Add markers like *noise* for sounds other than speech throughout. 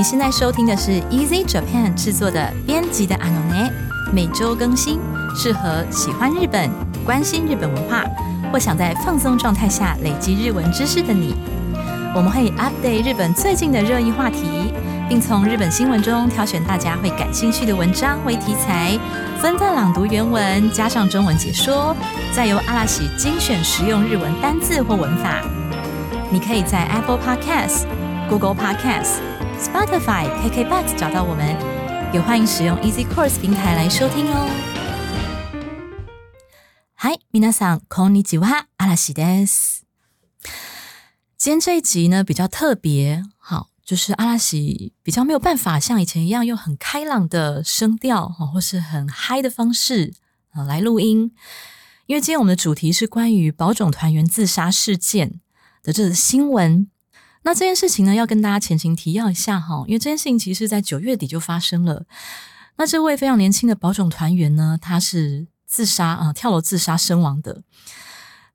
你现在收听的是 Easy Japan 制作的编辑的 Anone，每周更新，适合喜欢日本、关心日本文化或想在放松状态下累积日文知识的你。我们会 update 日本最近的热议话题，并从日本新闻中挑选大家会感兴趣的文章为题材，分段朗读原文，加上中文解说，再由阿拉喜精选实用日文单字或文法。你可以在 Apple Podcast、Google Podcast、Spotify、KKBox 找到我们，也欢迎使用 Easy Course 平台来收听哦。嗨，皆さんこんにちは、阿拉喜です。今天这一集呢比较特别，好，就是阿拉西比较没有办法像以前一样用很开朗的声调，哈，或是很嗨的方式啊来录音，因为今天我们的主题是关于保种团员自杀事件的这个新闻。 那这件事情呢，要跟大家前情提要一下哈，因为这件事情其实在九月底就发生了。那这位非常年轻的保种团员呢，他是自杀啊，跳楼自杀身亡的。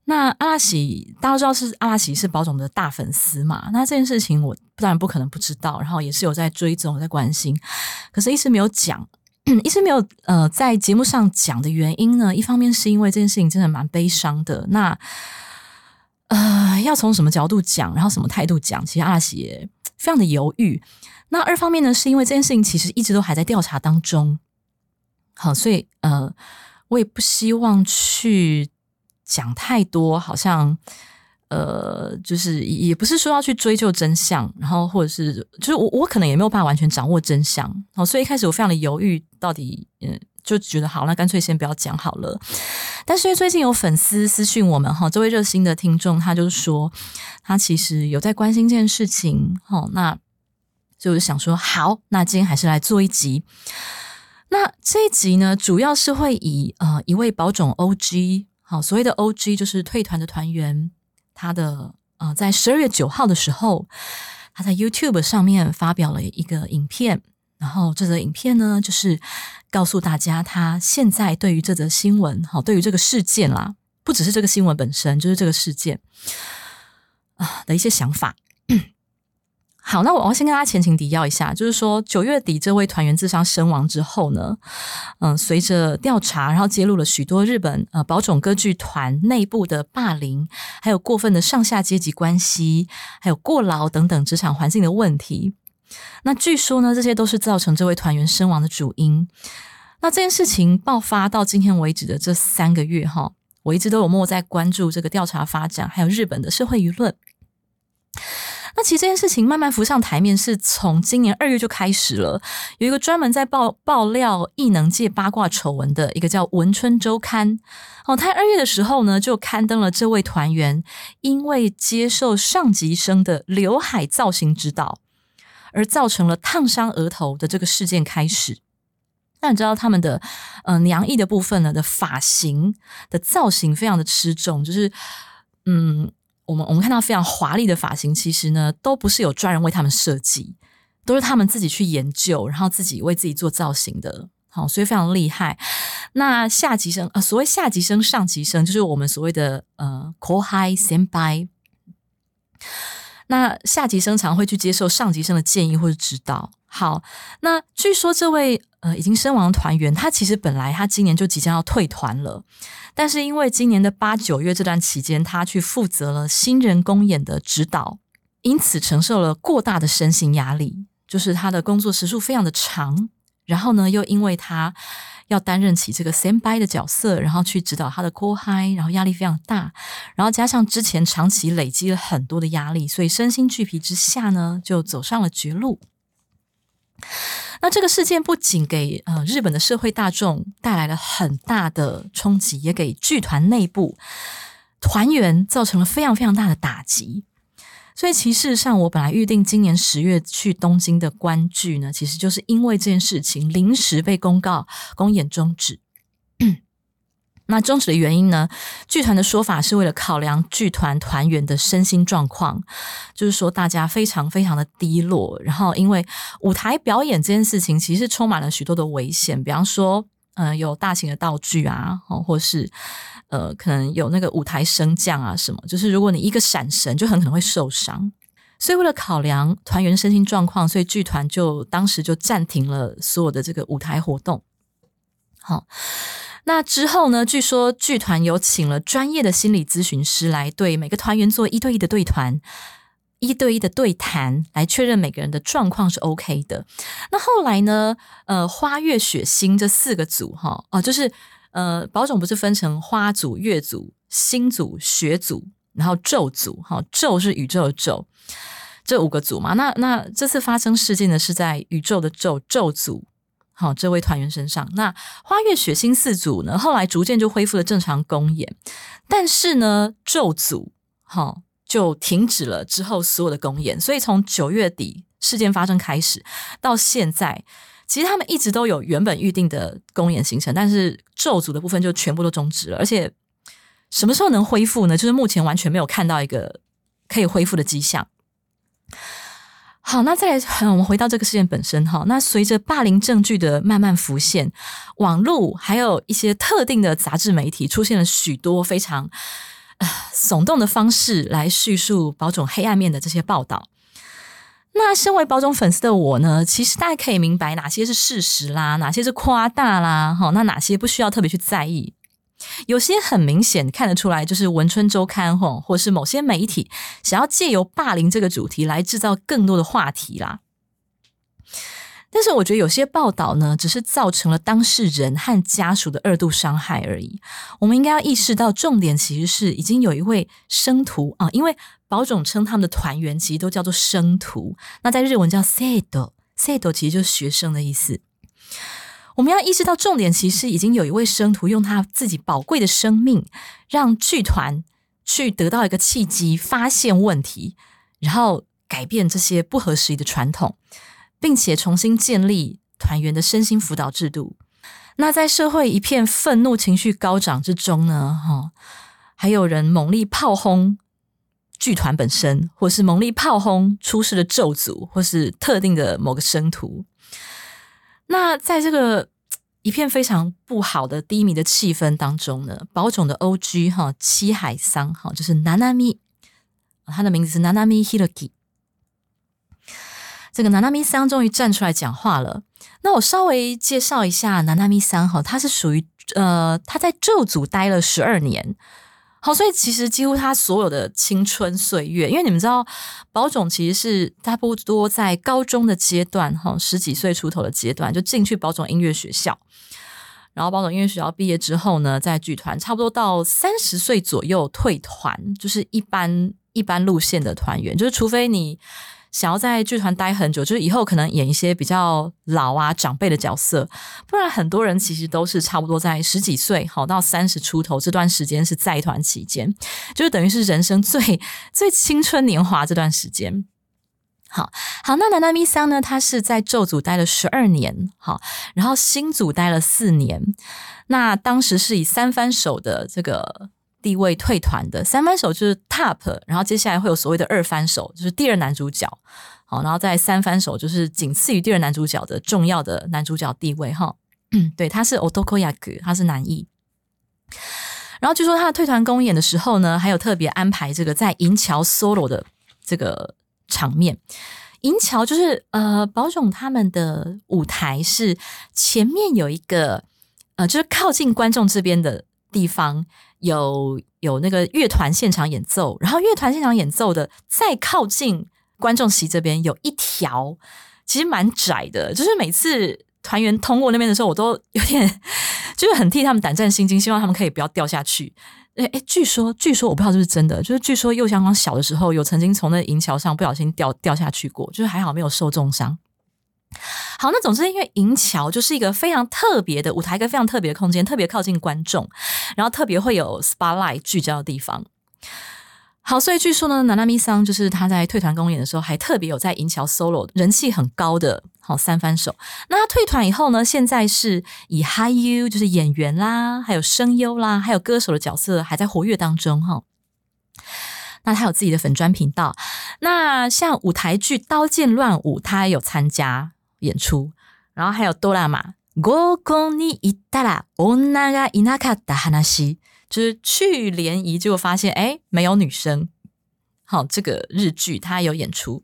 那阿拉喜，大家都知道是阿拉喜是保总的大粉丝嘛？那这件事情我当然不可能不知道，然后也是有在追踪、在关心，可是一直没有讲，一直没有呃在节目上讲的原因呢？一方面是因为这件事情真的蛮悲伤的，那呃要从什么角度讲，然后什么态度讲，其实阿喜也非常的犹豫。那二方面呢，是因为这件事情其实一直都还在调查当中，好，所以呃我也不希望去。讲太多，好像呃，就是也不是说要去追究真相，然后或者是就是我我可能也没有办法完全掌握真相，哦，所以一开始我非常的犹豫，到底嗯，就觉得好，那干脆先不要讲好了。但是最近有粉丝私讯我们哈，这位热心的听众，他就是说他其实有在关心这件事情，哈，那就是想说好，那今天还是来做一集。那这一集呢，主要是会以呃一位保种 OG。好，所谓的 O.G. 就是退团的团员，他的呃，在十二月九号的时候，他在 YouTube 上面发表了一个影片，然后这个影片呢，就是告诉大家他现在对于这则新闻，好，对于这个事件啦，不只是这个新闻本身，就是这个事件啊的一些想法。*coughs* 好，那我要先跟大家前情提要一下，就是说九月底这位团员自杀身亡之后呢，嗯，随着调查，然后揭露了许多日本呃宝冢歌剧团内部的霸凌，还有过分的上下阶级关系，还有过劳等等职场环境的问题。那据说呢，这些都是造成这位团员身亡的主因。那这件事情爆发到今天为止的这三个月哈，我一直都有默在关注这个调查发展，还有日本的社会舆论。那其实这件事情慢慢浮上台面，是从今年二月就开始了。有一个专门在爆爆料异能界八卦丑闻的一个叫《文春周刊》哦，他二月的时候呢，就刊登了这位团员因为接受上级生的刘海造型指导，而造成了烫伤额头的这个事件开始。那你知道他们的呃娘艺的部分呢的发型的造型非常的吃重，就是嗯。我们我们看到非常华丽的发型，其实呢都不是有专人为他们设计，都是他们自己去研究，然后自己为自己做造型的，好，所以非常厉害。那下级生呃，所谓下级生、上级生，就是我们所谓的呃 core high senpai。那下级生常会去接受上级生的建议或者指导。好，那据说这位呃已经身亡的团员，他其实本来他今年就即将要退团了，但是因为今年的八九月这段期间，他去负责了新人公演的指导，因此承受了过大的身心压力，就是他的工作时数非常的长，然后呢，又因为他要担任起这个 s a m by 的角色，然后去指导他的 core high，然后压力非常大，然后加上之前长期累积了很多的压力，所以身心俱疲之下呢，就走上了绝路。那这个事件不仅给呃日本的社会大众带来了很大的冲击，也给剧团内部团员造成了非常非常大的打击。所以，其实上我本来预定今年十月去东京的观剧呢，其实就是因为这件事情临时被公告公演终止。*clears throat* 那终止的原因呢？剧团的说法是为了考量剧团团员的身心状况，就是说大家非常非常的低落。然后因为舞台表演这件事情，其实充满了许多的危险，比方说，嗯，有大型的道具啊，或是呃，可能有那个舞台升降啊什么，就是如果你一个闪神，就很可能会受伤。所以为了考量团员身心状况，所以剧团就当时就暂停了所有的这个舞台活动。好，那之后呢？据说剧团有请了专业的心理咨询师来对每个团员做一对一的对团、一对一的对谈，来确认每个人的状况是 OK 的。那后来呢？呃，花月雪星这四个组，哈哦，就是呃，保种不是分成花组、月组、星组、雪组，然后咒组，哈，咒是宇宙的咒，这五个组嘛。那那这次发生事件呢，是在宇宙的咒咒组。好，这位团员身上，那花月血星四组呢，后来逐渐就恢复了正常公演，但是呢，咒组好就停止了之后所有的公演，所以从九月底事件发生开始到现在，其实他们一直都有原本预定的公演行程，但是咒组的部分就全部都终止了，而且什么时候能恢复呢？就是目前完全没有看到一个可以恢复的迹象。好，那再来，我们回到这个事件本身哈。那随着霸凌证据的慢慢浮现，网络还有一些特定的杂志媒体出现了许多非常呃耸动的方式来叙述保种黑暗面的这些报道。那身为保种粉丝的我呢，其实大家可以明白哪些是事实啦，哪些是夸大啦，哈，那哪些不需要特别去在意。有些很明显看得出来，就是文春周刊吼，或是某些媒体想要借由霸凌这个主题来制造更多的话题啦。但是我觉得有些报道呢，只是造成了当事人和家属的二度伤害而已。我们应该要意识到，重点其实是已经有一位生徒啊，因为保种称他们的团员其实都叫做生徒，那在日文叫 sado，sado 其实就是学生的意思。我们要意识到，重点其实已经有一位生徒用他自己宝贵的生命，让剧团去得到一个契机，发现问题，然后改变这些不合时宜的传统，并且重新建立团员的身心辅导制度。那在社会一片愤怒情绪高涨之中呢，哈，还有人猛力炮轰剧团本身，或是猛力炮轰出事的咒组，或是特定的某个生徒。那在这个一片非常不好的低迷的气氛当中呢，宝冢的 O.G. 哈七海桑哈就是 Nanami，他的名字是 Nanami Hiroki。这个 Nanami 桑终于站出来讲话了。那我稍微介绍一下 Nanami 桑哈，他是属于呃他在咒组待了十二年。好，所以其实几乎他所有的青春岁月，因为你们知道，宝冢其实是差不多在高中的阶段，哈，十几岁出头的阶段就进去宝冢音乐学校，然后宝冢音乐学校毕业之后呢，在剧团差不多到三十岁左右退团，就是一般一般路线的团员，就是除非你。想要在剧团待很久，就是以后可能演一些比较老啊长辈的角色，不然很多人其实都是差不多在十几岁，好到三十出头这段时间是在团期间，就是等于是人生最 *laughs* 最青春年华这段时间。好好，那南南咪桑呢？他是在咒组待了十二年，好，然后新组待了四年，那当时是以三番手的这个。地位退团的三番手就是 top，然后接下来会有所谓的二番手，就是第二男主角，好，然后在三番手就是仅次于第二男主角的重要的男主角地位哈。嗯 *clears throat* 对，他是 Otokoyaku，他是男一。然后据说他的退团公演的时候呢，还有特别安排这个在银桥 solo 的这个场面。银桥就是呃，保种他们的舞台是前面有一个呃，就是靠近观众这边的地方。有有那个乐团现场演奏，然后乐团现场演奏的再靠近观众席这边有一条，其实蛮窄的，就是每次团员通过那边的时候，我都有点就是很替他们胆战心惊，希望他们可以不要掉下去。哎哎，据说据说我不知道是不是真的，就是据说右相光小的时候有曾经从那银桥上不小心掉掉下去过，就是还好没有受重伤。好，那总之，因为银桥就是一个非常特别的舞台，一个非常特别的空间，特别靠近观众，然后特别会有 spotlight 聚焦的地方。好，所以据说呢，南南咪桑就是他在退团公演的时候，还特别有在银桥 solo，人气很高的好三番手。那他退团以后呢，现在是以 high u 就是演员啦，还有声优啦，还有歌手的角色还在活跃当中哈。那他有自己的粉砖频道，那像舞台剧《刀剑乱舞》，他有参加。演出，然后还有哆啦 A ゴコに行ったら女がいなかった話，就是去联谊，结果发现哎没有女生。 好，这个日剧它有演出。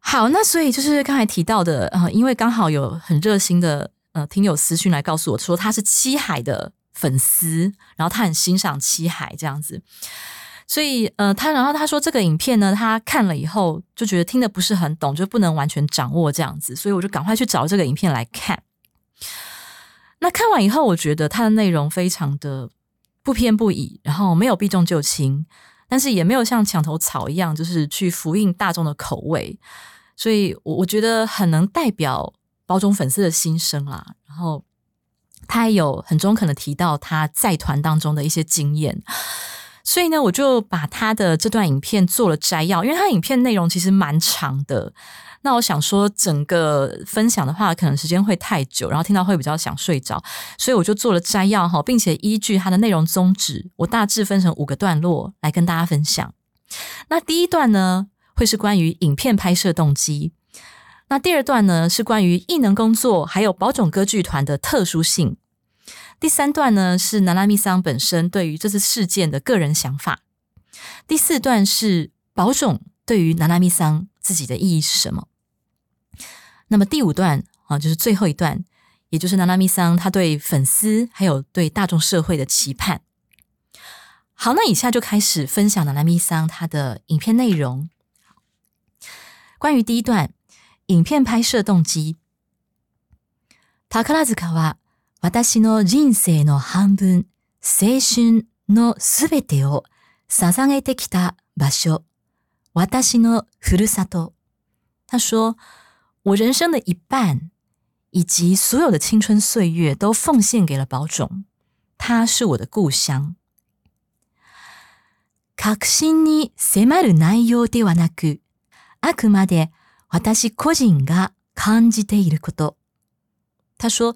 好，那所以就是刚才提到的，呃，因为刚好有很热心的呃听友私讯来告诉我说他是七海的粉丝，然后他很欣赏七海这样子， 所以呃他然后他说这个影片呢，他看了以后就觉得听的不是很懂，就不能完全掌握这样子，所以我就赶快去找这个影片来看。那看完以后，我觉得它的内容非常的不偏不倚，然后没有避重就轻，但是也没有像墙头草一样，就是去复应大众的口味，所以我我觉得很能代表包中粉丝的心声啦。然后他还有很中肯的提到他在团当中的一些经验，所以呢，我就把他的这段影片做了摘要，因为他影片内容其实蛮长的。那我想说，整个分享的话，可能时间会太久，然后听到会比较想睡着，所以我就做了摘要哈，并且依据它的内容宗旨，我大致分成五个段落来跟大家分享。那第一段呢，会是关于影片拍摄动机；那第二段呢，是关于艺能工作还有宝冢歌剧团的特殊性；第三段呢，是南拉密桑本身对于这次事件的个人想法；第四段是宝冢对于南拉密桑自己的意义是什么。那么第五段啊，就是最后一段，也就是娜娜咪桑他对粉丝还有对大众社会的期盼。好，那以下就开始分享娜娜咪桑他的影片内容。关于第一段影片拍摄动机，宝塚は私の人生の半分、青春のすべてを捧げてきた場所、私のふるさと。他说。我人生的一半，以及所有的青春岁月，都奉献给了宝冢。他是我的故乡。確信に迫る内容ではなく、あくまで私個人が感じていること。他说，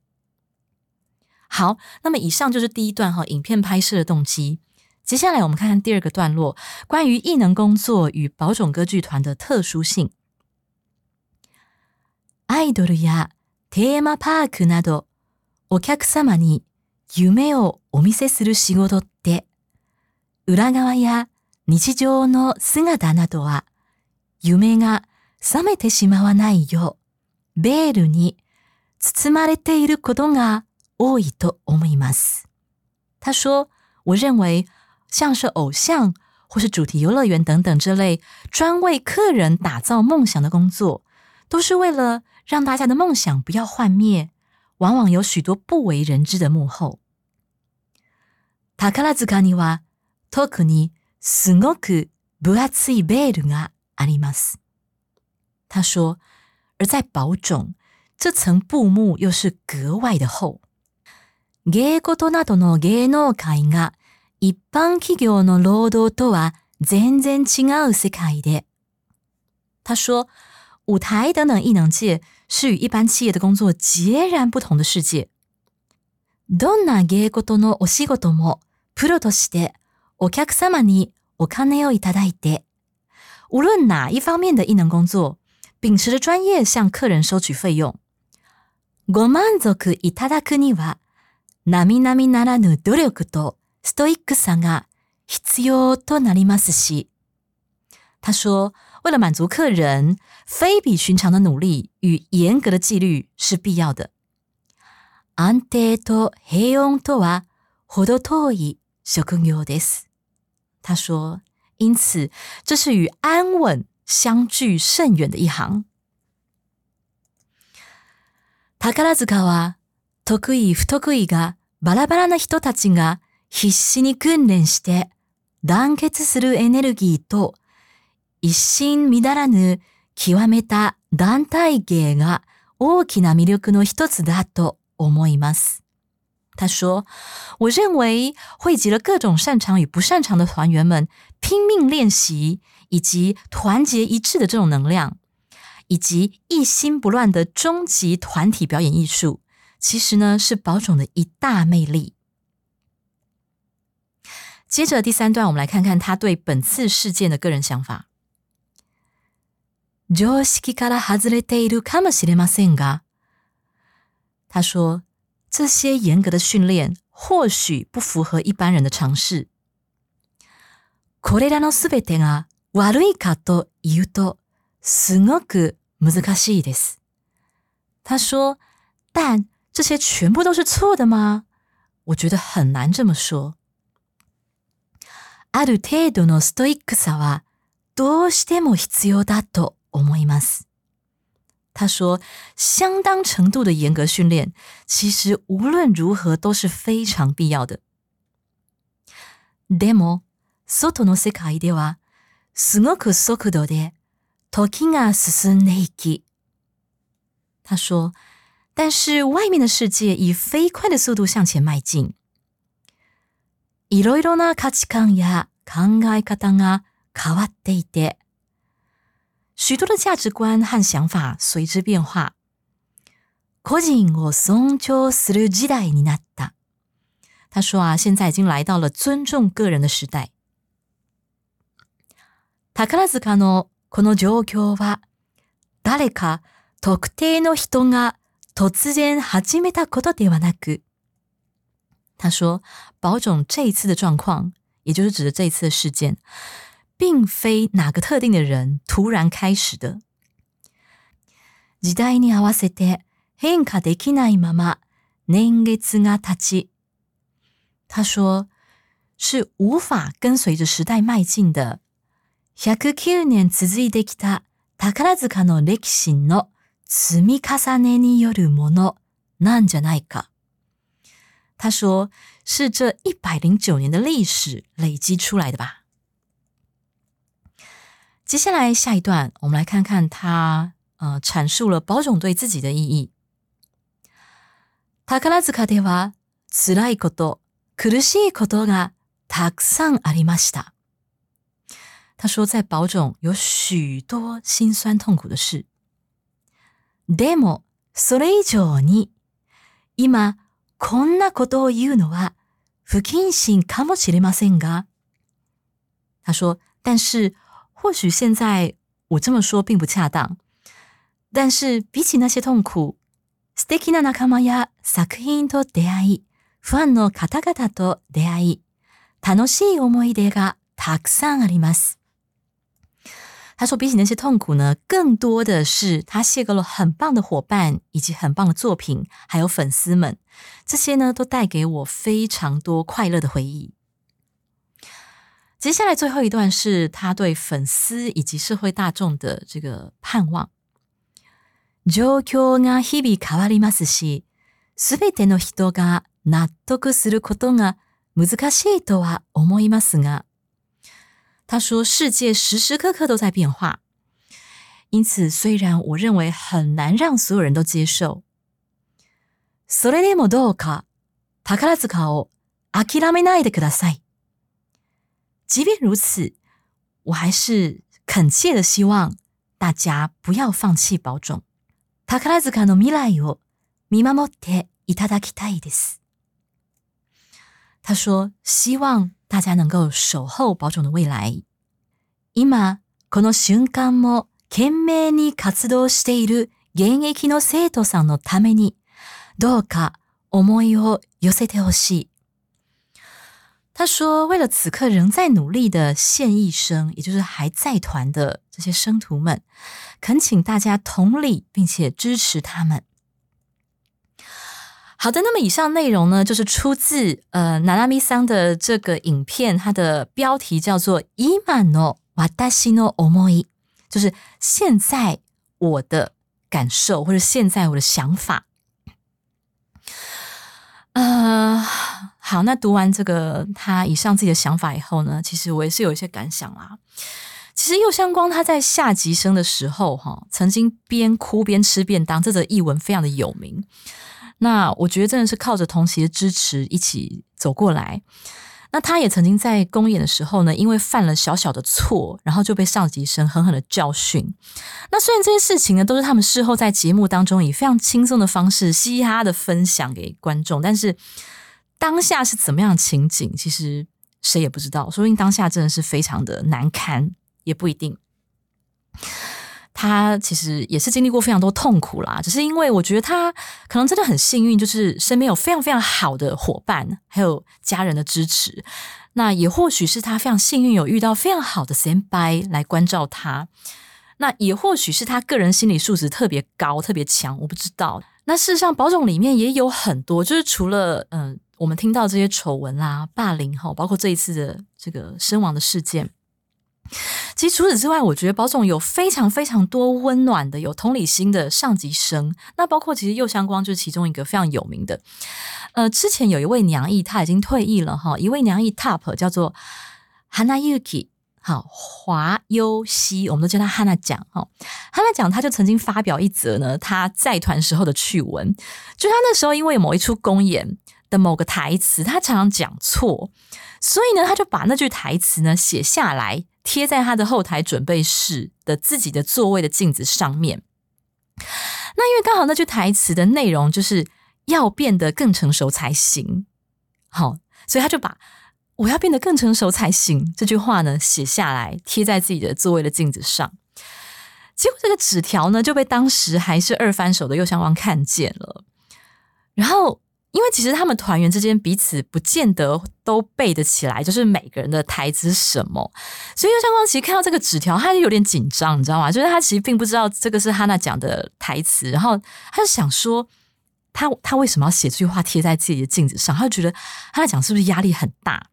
好，那么以上就是第一段哈，影片拍摄的动机。接下来我们看看第二个段落，关于艺能工作与宝冢歌剧团的特殊性。アイドルやテーマパークなどお客様に夢をお見せする仕事って裏側や日常の姿などは夢が覚めてしまわないようベールに包まれていることが多いと思います。他说：“我认为像是偶像或是主题游乐园等等这类专为客人打造梦想的工作，都是为了让大家的梦想不要幻灭，往往有许多不为人知的幕后。宝塚には特にすごく分厚いベールがあります。他说，而在宝冢，这层布幕又是格外的厚。 芸事などの芸能界が一般企業の労働とは全然違う世界で。他说。舞台等等艺能界是与一般企业的工作截然不同的世界。どんな芸事のお仕事もプロとしてお客様にお金をいただいて、无论哪一方面的艺能工作，秉持着专业向客人收取费用。ご満足いただくには、並々ならぬ努力とストイックさが必要となりますし。他说。为了满足客人，非比寻常的努力与严格的纪律是必要的。安定と平穏とは程遠い職業です。他说：“因此，这是与安稳相距甚远的一行。”宝塚は得意不得意がバラバラな人たちが必死に訓練して団結するエネルギーと一心乱らぬ極めた団体芸が大きな魅力の一つだと思います。他说：“我认为汇集了各种擅长与不擅长的团员们拼命练习，以及团结一致的这种能量，以及一心不乱的终极团体表演艺术，其实呢是宝冢的一大魅力。接着第三段，我们来看看他对本次事件的个人想法。常識から外れているかもしれませんが，他说这些严格的训练或许不符合一般人的常识。これらのすべてが悪いかと言うと、すごく難しいです。他说，但 这些全部都是错的吗？我觉得很难这么说。ある程度のストイックさはどうしても必要だと思います。他说，相当程度的严格训练，其实无论如何都是非常必要的。でも、外の世界では、すごく速度で時が進んでいき。他说， 但是外面的世界以飞快的速度向前迈进。いろいろな価値観や考え方が変わっていて、许多的价值观和想法随之变化。個人を尊重する時代になった。他说啊，现在已经来到了尊重个人的时代。宝塚のこの状況は、誰か特定の人が 突然始めたことではなく、他说，宝冢这一次的状况，也就是指的这一次的事件，并非哪个特定的人突然开始的。時代に合わせて変化できないまま年月が経ち、他说是无法跟随着时代迈进的。109年続いてきた宝塚の歴史の 積み重ねによるものなんじゃないか。他说：“是这一百零九年的历史累积出来的吧。”接下来下一段，我们来看看他呃阐述了宝冢对自己的意义。宝塚では辛いこと、苦しいことがたくさんありました。他说，在宝冢有许多心酸痛苦的事。 でもそれ以上に今。こんなことを言うのは不謹慎かもしれませんが，他说：“但是或许现在我这么说并不恰当。但是比起那些痛苦，素敵な仲間や作品と出会い、ファンの方々と出会い、楽しい思い出がたくさんあります。”他说：“比起那些痛苦呢，更多的是他邂逅了很棒的伙伴，以及很棒的作品，还有粉丝们。这些呢，都带给我非常多快乐的回忆。”接下来最后一段是他对粉丝以及社会大众的这个盼望。状況が日々変わりますし、すべての人が納得することが難しいとは思いますが。 他说：“世界时时刻刻都在变化，因此虽然我认为很难让所有人都接受。それでもどうか宝塚を諦めないでください。即便如此，我还是恳切的希望大家不要放弃保重。宝塚の未来を見守っていただきたいです。”他说：“希望。” 大家能够守候保种的未来。今この瞬間も懸命に活動している現役の生徒さんのために、どうか思いを寄せてほしい。他说：“为了此刻仍在努力的现役生，也就是还在团的这些生徒们，恳请大家同理并且支持他们。” 好的，那么以上内容呢，就是出自呃娜拉米桑的这个影片，它的标题叫做“伊曼诺瓦达西诺欧莫伊”，就是现在我的感受或者现在我的想法。呃，好，那读完这个他以上自己的想法以后呢，其实我也是有一些感想啦。其实右相光他在下级生的时候，哈，曾经边哭边吃便当，这则译文非常的有名。那我觉得真的是靠着同学的支持一起走过来。那他也曾经在公演的时候呢，因为犯了小小的错，然后就被上级生狠狠的教训。那虽然这些事情呢，都是他们事后在节目当中以非常轻松的方式嘻嘻哈哈的分享给观众，但是当下是怎么样情景，其实谁也不知道。说不定当下真的是非常的难堪，也不一定。他其实也是经历过非常多痛苦啦，只是因为我觉得他可能真的很幸运，就是身边有非常非常好的伙伴，还有家人的支持。那也或许是他非常幸运，有遇到非常好的 senpai 来关照他。那也或许是他个人心理素质特别高、特别强，我不知道。那事实上，保种里面也有很多，就是除了嗯，我们听到这些丑闻啦、霸凌哈，包括这一次的这个身亡的事件。其实除此之外，我觉得保总有非常非常多温暖的、有同理心的上级生。那包括其实右相光就是其中一个非常有名的。呃，之前有一位娘役，他已经退役了哈。一位娘役 top 叫做 Hana Yuki，好华优希，我们都叫他 Hana 讲哈。Hana 讲他就曾经发表一则呢，他在团时候的趣闻，就他那时候因为某一出公演的某个台词，他常常讲错，所以呢，他就把那句台词呢写下来。贴在他的后台准备室的自己的座位的镜子上面。那因为刚好那句台词的内容就是要变得更成熟才行，好，所以他就把“我要变得更成熟才行”这句话呢写下来，贴在自己的座位的镜子上。结果这个纸条呢就被当时还是二番手的右相光看见了，然后。因为其实他们团员之间彼此不见得都背得起来，就是每个人的台词什么。所以右相光其实看到这个纸条，他就有点紧张，你知道吗？就是他其实并不知道这个是哈娜讲的台词，然后他就想说，他他为什么要写这句话贴在自己的镜子上？他就觉得哈娜讲是不是压力很大？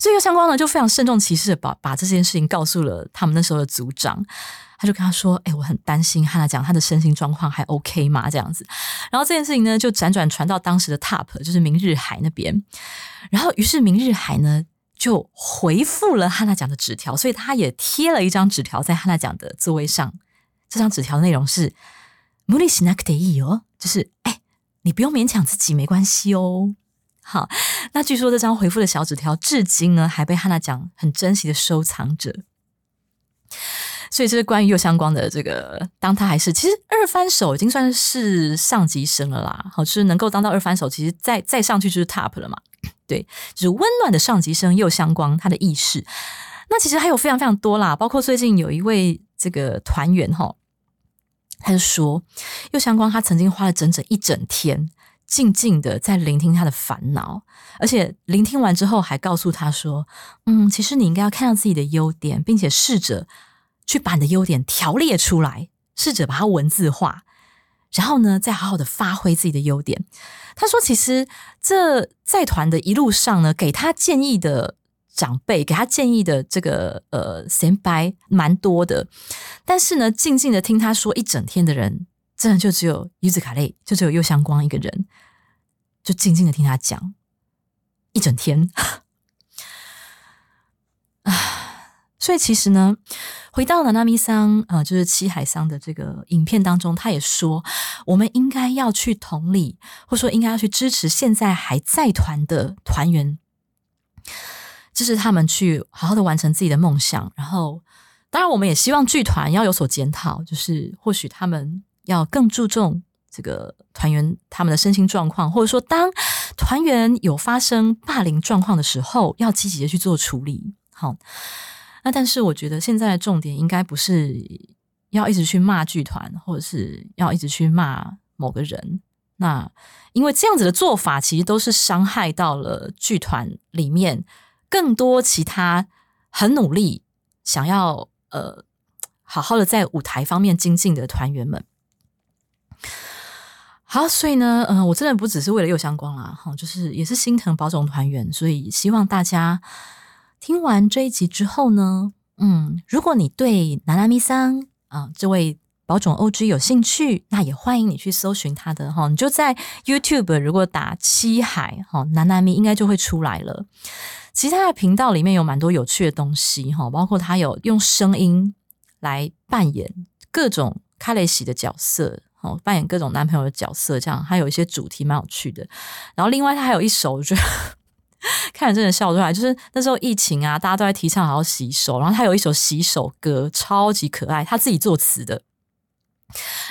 所以右相光呢就非常慎重其事的把把这件事情告诉了他们那时候的组长。他就跟他说：“哎，我很担心汉娜讲他的身心状况还 OK 吗？这样子。然后这件事情呢，就辗转传到当时的 Top，就是明日海那边。然后，于是明日海呢就回复了汉娜讲的纸条，所以他也贴了一张纸条在汉娜讲的座位上。这张纸条内容是“無理しなくていいよ”，就是哎，你不用勉强自己，没关系哦。 好，那据说这张回复的小纸条，至今呢还被汉娜讲很珍惜的收藏着。所以这是关于右相光的这个，当他还是其实二番手已经算是上级生了啦。好，就是能够当到二番手，其实再再上去就是 top 了嘛。对，就是温暖的上级生右相光他的意识。那其实还有非常非常多啦，包括最近有一位这个团员哈，他就说右相光他曾经花了整整一整天，静静的在聆听他的烦恼，而且聆听完之后还告诉他说：“嗯，其实你应该要看到自己的优点，并且试着。”去把你的优点条列出来，试着把它文字化，然后呢，再好好的发挥自己的优点。他说：“其实这在团的一路上呢，给他建议的长辈，给他建议的这个呃先白蛮多的，但是呢，静静的听他说一整天的人，真的就只有柚子卡类，就只有右相光一个人，就静静的听他讲一整天。啊。”所以其实呢，回到了纳米桑，呃，就是七海桑的这个影片当中，他也说，我们应该要去同理，或说应该要去支持现在还在团的团员，支持他们去好好的完成自己的梦想。然后，当然我们也希望剧团要有所检讨，就是或许他们要更注重这个团员他们的身心状况，或者说当团员有发生霸凌状况的时候，要积极的去做处理。好。那但是我觉得现在的重点应该不是要一直去骂剧团，或者是要一直去骂某个人。那因为这样子的做法，其实都是伤害到了剧团里面更多其他很努力想要呃好好的在舞台方面精进的团员们。好，所以呢，嗯，我真的不只是为了右相光啦，哈，就是也是心疼保种团员，所以希望大家。听完这一集之后呢，嗯，如果你对南南咪桑啊这位保种 OG 有兴趣，那也欢迎你去搜寻他的哈，你就在 YouTube 如果打七海哈南南咪应该就会出来了。其他的频道里面有蛮多有趣的东西哈，包括他有用声音来扮演各种卡雷西的角色，哦，扮演各种男朋友的角色，这样他有一些主题蛮有趣的。然后另外他还有一首，我觉得。*laughs* 看着真的笑出来。就是那时候疫情啊，大家都在提倡好好洗手，然后他有一首洗手歌，超级可爱，他自己作词的。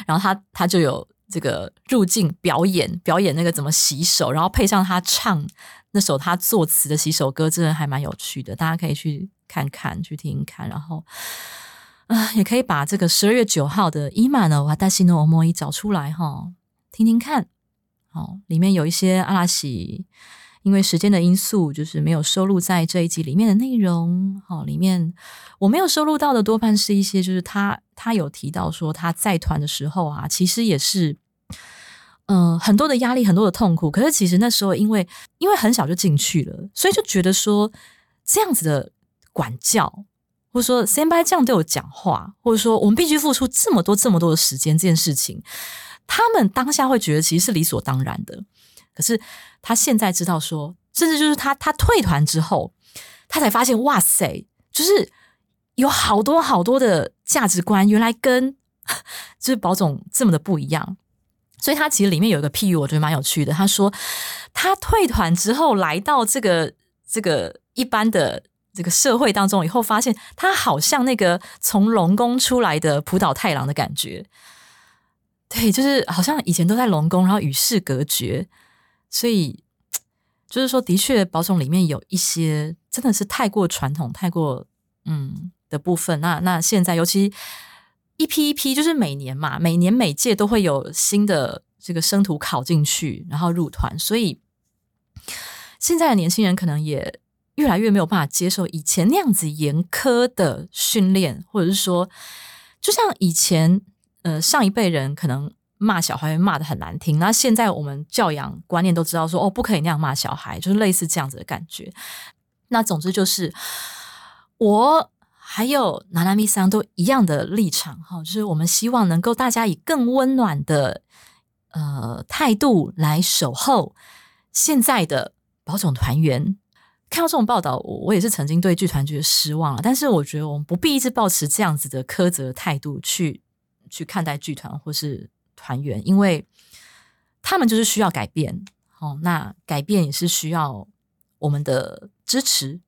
然后他他就有这个入境表演，表演那个怎么洗手，然后配上他唱那首他作词的洗手歌，真的还蛮有趣的，大家可以去看看，去听看，然后。啊，也可以把这个十二月九号的伊玛呢瓦达西诺摩伊找出来哈，听听看。好，里面有一些阿拉西，因为时间的因素，就是没有收录在这一集里面的内容。好，里面我没有收录到的多半是一些，就是他他有提到说他在团的时候啊，其实也是，嗯，很多的压力，很多的痛苦。可是其实那时候因为因为很小就进去了，所以就觉得说这样子的管教。或者说，Sam 拜这样对我讲话，或者说我们必须付出这么多、这么多的时间，这件事情，他们当下会觉得其实是理所当然的。可是他现在知道说，甚至就是他他退团之后，他才发现，哇塞，就是有好多好多的价值观，原来跟 *laughs* 就是宝总这么的不一样。所以他其实里面有一个譬喻，我觉得蛮有趣的。他说，他退团之后来到这个这个一般的。这个社会当中，以后发现他好像那个从龙宫出来的浦岛太郎的感觉，对，就是好像以前都在龙宫，然后与世隔绝，所以就是说，的确，保种里面有一些真的是太过传统、太过嗯的部分。那那现在，尤其一批一批，就是每年嘛，每年每届都会有新的这个生徒考进去，然后入团，所以现在的年轻人可能也。越来越没有办法接受以前那样子严苛的训练，或者是说，就像以前呃上一辈人可能骂小孩骂的很难听，那现在我们教养观念都知道说哦不可以那样骂小孩，就是类似这样子的感觉。那总之就是我还有娜娜咪桑都一样的立场哈，就是我们希望能够大家以更温暖的呃态度来守候现在的保种团员。看到这种报道，我我也是曾经对剧团觉得失望了。但是我觉得我们不必一直保持这样子的苛责态度去去看待剧团或是团员，因为他们就是需要改变。哦，那改变也是需要我们的支持。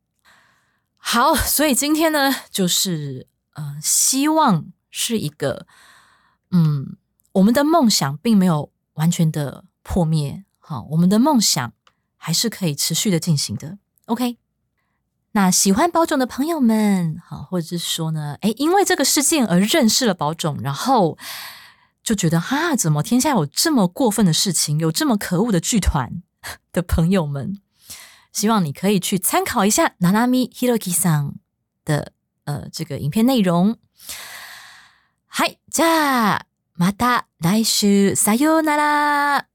好，所以今天呢，就是呃，希望是一个嗯，我们的梦想并没有完全的破灭。好，我们的梦想还是可以持续的进行的。OK，那喜欢宝种的朋友们，好，或者是说呢，哎，因为这个事件而认识了宝种，然后就觉得哈，怎么天下有这么过分的事情，有这么可恶的剧团的朋友们，希望你可以去参考一下 Nanami Hiroki さ的呃这个影片内容。嗨，じゃあまた来週さようなら。